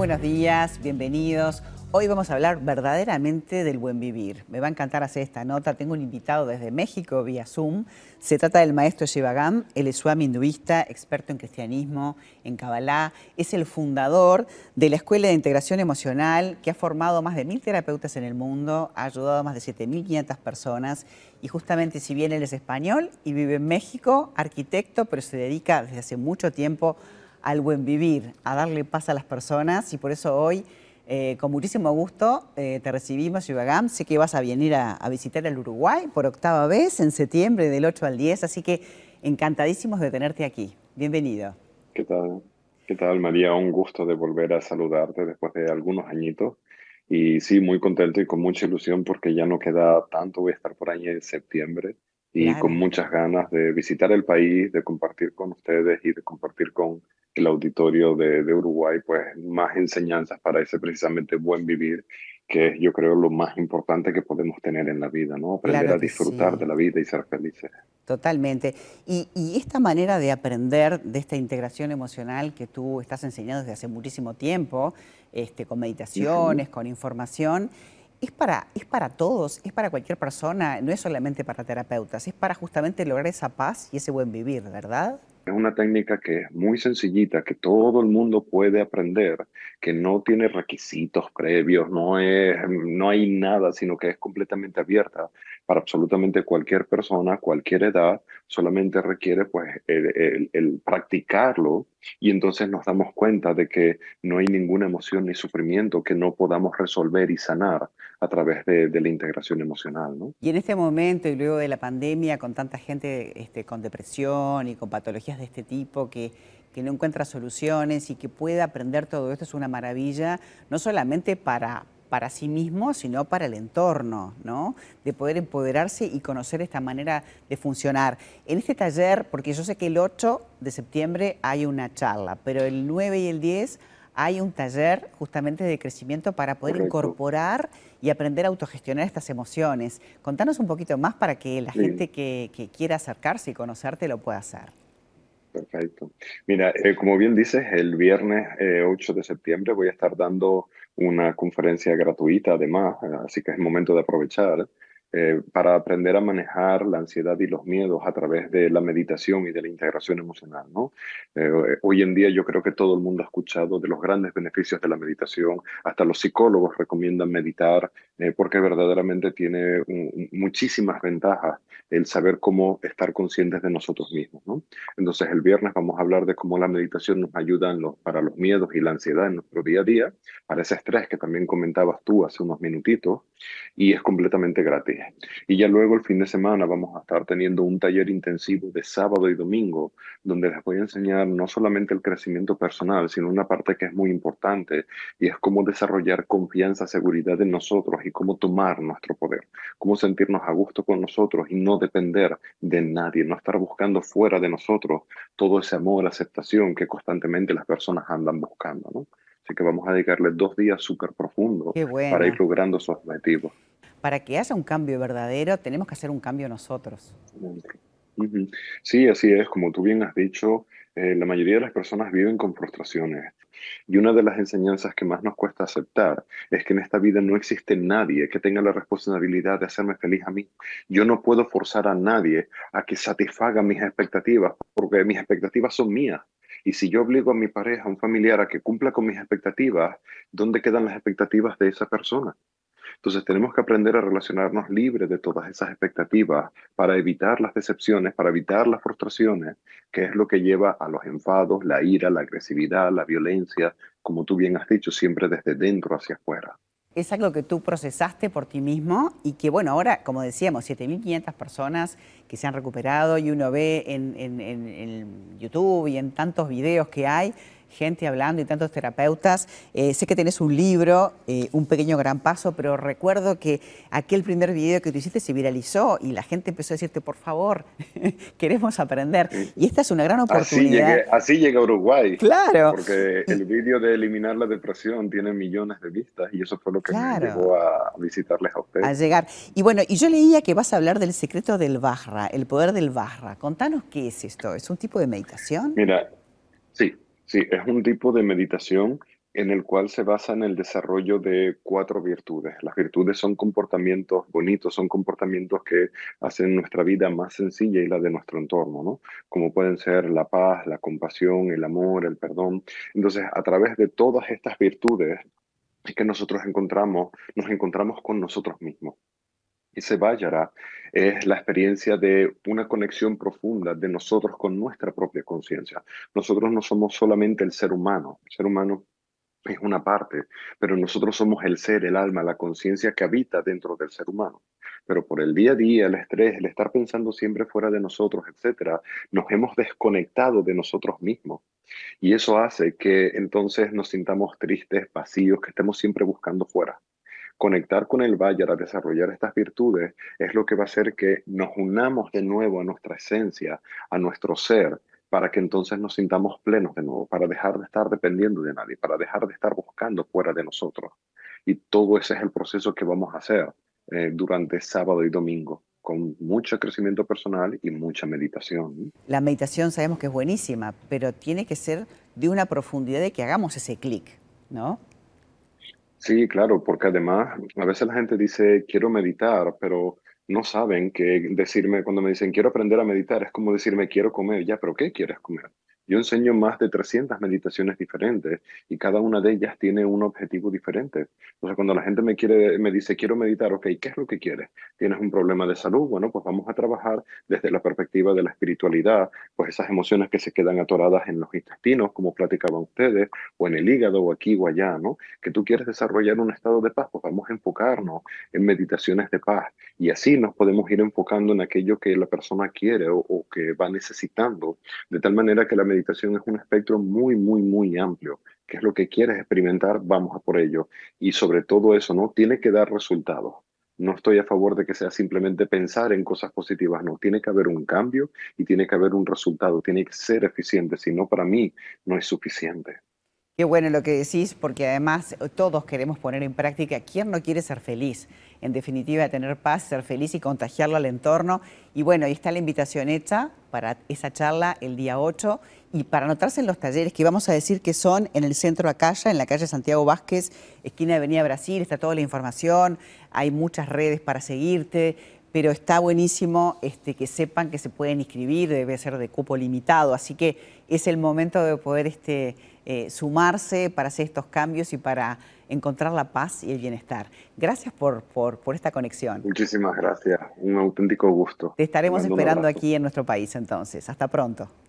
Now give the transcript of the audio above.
buenos días, bienvenidos. Hoy vamos a hablar verdaderamente del buen vivir. Me va a encantar hacer esta nota. Tengo un invitado desde México vía Zoom. Se trata del maestro Shivagam. Él es hinduista, experto en cristianismo, en Kabbalah. Es el fundador de la Escuela de Integración Emocional que ha formado más de mil terapeutas en el mundo, ha ayudado a más de 7.500 personas. Y justamente si bien él es español y vive en México, arquitecto, pero se dedica desde hace mucho tiempo al buen vivir, a darle paz a las personas y por eso hoy eh, con muchísimo gusto eh, te recibimos, Yubagam. Sé que vas a venir a, visitar el Uruguay por octava vez en septiembre del 8 al 10, así que encantadísimos de tenerte aquí. Bienvenido. ¿Qué tal? ¿Qué tal, María? Un gusto de volver a saludarte después de algunos añitos. Y sí, muy contento y con mucha ilusión porque ya no queda tanto, voy a estar por ahí en septiembre y con muchas ganas de visitar el país, de compartir con ustedes y de compartir con el auditorio de, Uruguay, pues más enseñanzas para ese precisamente buen vivir, que es yo creo lo más importante que podemos tener en la vida, ¿no? Aprender a disfrutar de la vida y ser felices. Totalmente. Y, y, esta manera de aprender de esta integración emocional que tú estás enseñando desde hace muchísimo tiempo, este, con meditaciones, con información, es para, es para todos, es para cualquier persona, no es solamente para terapeutas, es para justamente lograr esa paz y ese buen vivir, ¿verdad? Es una técnica que es muy sencillita, que todo el mundo puede aprender, que no tiene requisitos previos, no, es, no hay nada, sino que es completamente abierta para absolutamente cualquier persona, cualquier edad, solamente requiere pues el, practicarlo y entonces nos damos cuenta de que no hay ninguna emoción ni sufrimiento que no podamos resolver y sanar a través de, la integración emocional. ¿no? Y en este momento y luego de la pandemia, con tanta gente este, con depresión y con patologías de este tipo que, no encuentra soluciones y que puede aprender todo esto es una maravilla, no solamente para, para sí mismo, sino para el entorno, ¿no? De poder empoderarse y conocer esta manera de funcionar. En este taller, porque yo sé que el 8 de septiembre hay una charla, pero el 9 y el 10 hay un taller justamente de crecimiento para poder incorporar y aprender a autogestionar estas emociones. Contanos un poquito más para que la gente que, quiera acercarse y conocerte lo pueda hacer. Perfecto. Mira, eh, como bien dices, el viernes 8 eh, de septiembre voy a estar dando una conferencia gratuita además, así que es momento de aprovechar. Eh, para aprender a manejar la ansiedad y los miedos a través de la meditación y de la integración emocional. ¿no? Eh, hoy en día yo creo que todo el mundo ha escuchado de los grandes beneficios de la meditación, hasta los psicólogos recomiendan meditar eh, porque verdaderamente tiene muchísimas ventajas el saber cómo estar conscientes de nosotros mismos. ¿no? Entonces el viernes vamos a hablar de cómo la meditación nos ayuda en los, para los miedos y la ansiedad en nuestro día a día, para ese estrés que también comentabas tú hace unos minutitos, y es completamente gratis. Y ya luego el fin de semana vamos a estar teniendo un taller intensivo de sábado y domingo, donde les voy a enseñar no solamente el crecimiento personal, sino una parte que es muy importante, y es cómo desarrollar confianza, seguridad en nosotros y cómo tomar nuestro poder, cómo sentirnos a gusto con nosotros y no depender de nadie, no estar buscando fuera de nosotros todo ese amor, aceptación que constantemente las personas andan buscando, ¿no? Así que vamos a dedicarle dos días súper profundos para ir logrando sus objetivos para que haya un cambio verdadero, tenemos que hacer un cambio nosotros. Sí, así es. Como tú bien has dicho, eh, la mayoría de las personas viven con frustraciones. Y una de las enseñanzas que más nos cuesta aceptar es que en esta vida no existe nadie que tenga la responsabilidad de hacerme feliz a mí. Yo no puedo forzar a nadie a que satisfaga mis expectativas, porque mis expectativas son mías. Y si yo obligo a mi pareja, a un familiar, a que cumpla con mis expectativas, ¿dónde quedan las expectativas de esa persona? Entonces tenemos que aprender a relacionarnos libres de todas esas expectativas para evitar las decepciones, para evitar las frustraciones, que es lo que lleva a los enfados, la ira, la agresividad, la violencia, como tú bien has dicho, siempre desde dentro hacia afuera. Es algo que tú procesaste por ti mismo y que, bueno, ahora, como decíamos, 7.500 personas que se han recuperado y uno ve en, en YouTube y en tantos videos que hay, gente hablando y tantos terapeutas. Eh, sé que tenés un libro, eh, Un pequeño gran paso, pero recuerdo que aquel primer video que tú hiciste se viralizó y la gente empezó a decirte, por favor, queremos aprender. Y esta es una gran oportunidad. Así, llega Uruguay. Claro. Porque el vídeo de eliminar la depresión tiene millones de vistas y eso fue lo que me llevó a visitarles a ustedes. A llegar. Y bueno, y yo leía que vas a hablar del secreto del Vajra, el poder del Vajra. Contanos qué es esto. ¿Es un tipo de meditación? Mira, sí, Sí, es un tipo de meditación en el cual se basa en el desarrollo de cuatro virtudes. Las virtudes son comportamientos bonitos, son comportamientos que hacen nuestra vida más sencilla y la de nuestro entorno, ¿no? Como pueden ser la paz, la compasión, el amor, el perdón. Entonces, a través de todas estas virtudes es que nosotros encontramos, nos encontramos con nosotros mismos. Ese Vajara es la experiencia de una conexión profunda de nosotros con nuestra propia conciencia. Nosotros no somos solamente el ser humano. El ser humano es una parte, pero nosotros somos el ser, el alma, la conciencia que habita dentro del ser humano. Pero por el día a día, el estrés, el estar pensando siempre fuera de nosotros, etcétera, nos hemos desconectado de nosotros mismos. Y eso hace que entonces nos sintamos tristes, vacíos, que estemos siempre buscando fuera. Conectar con el Valle a desarrollar estas virtudes es lo que va a hacer que nos unamos de nuevo a nuestra esencia, a nuestro ser, para que entonces nos sintamos plenos de nuevo, para dejar de estar dependiendo de nadie, para dejar de estar buscando fuera de nosotros. Y todo ese es el proceso que vamos a hacer eh, durante sábado y domingo, con mucho crecimiento personal y mucha meditación. La meditación sabemos que es buenísima, pero tiene que ser de una profundidad de que hagamos ese clic, ¿no? Sí, claro, porque además a veces la gente dice, quiero meditar, pero no saben que decirme, cuando me dicen quiero aprender a meditar, es como decirme quiero comer, ya, pero ¿qué quieres comer? Yo enseño más de 300 meditaciones diferentes y cada una de ellas tiene un objetivo diferente. Entonces, cuando la gente me, quiere, me dice, quiero meditar, ok, ¿qué es lo que quieres? ¿Tienes un problema de salud? Bueno, pues vamos a trabajar desde la perspectiva de la espiritualidad, pues esas emociones que se quedan atoradas en los intestinos, como platicaban ustedes, o en el hígado, o aquí o allá, ¿no? Que tú quieres desarrollar un estado de paz, pues vamos a enfocarnos en meditaciones de paz. Y así nos podemos ir enfocando en aquello que la persona quiere o, o que va necesitando, de tal manera que la meditación meditación es un espectro muy, muy, muy amplio. ¿Qué es lo que quieres experimentar? Vamos a por ello. Y sobre todo eso, ¿no? Tiene que dar resultados. No estoy a favor de que sea simplemente pensar en cosas positivas, no. Tiene que haber un cambio y tiene que haber un resultado. Tiene que ser eficiente. Si no, para mí no es suficiente. Qué bueno lo que decís, porque además todos queremos poner en práctica. ¿Quién no quiere ser feliz? En definitiva, tener paz, ser feliz y contagiarlo al entorno. Y bueno, ahí está la invitación hecha para esa charla el día 8 y para anotarse en los talleres que vamos a decir que son en el centro Acaya, en la calle Santiago Vázquez, esquina de Avenida Brasil, está toda la información, hay muchas redes para seguirte, pero está buenísimo este, que sepan que se pueden inscribir, debe ser de cupo limitado, así que es el momento de poder este, eh, sumarse para hacer estos cambios y para encontrar la paz y el bienestar. Gracias por, por, por esta conexión. Muchísimas gracias, un auténtico gusto. Te estaremos esperando aquí en nuestro país entonces. Hasta pronto.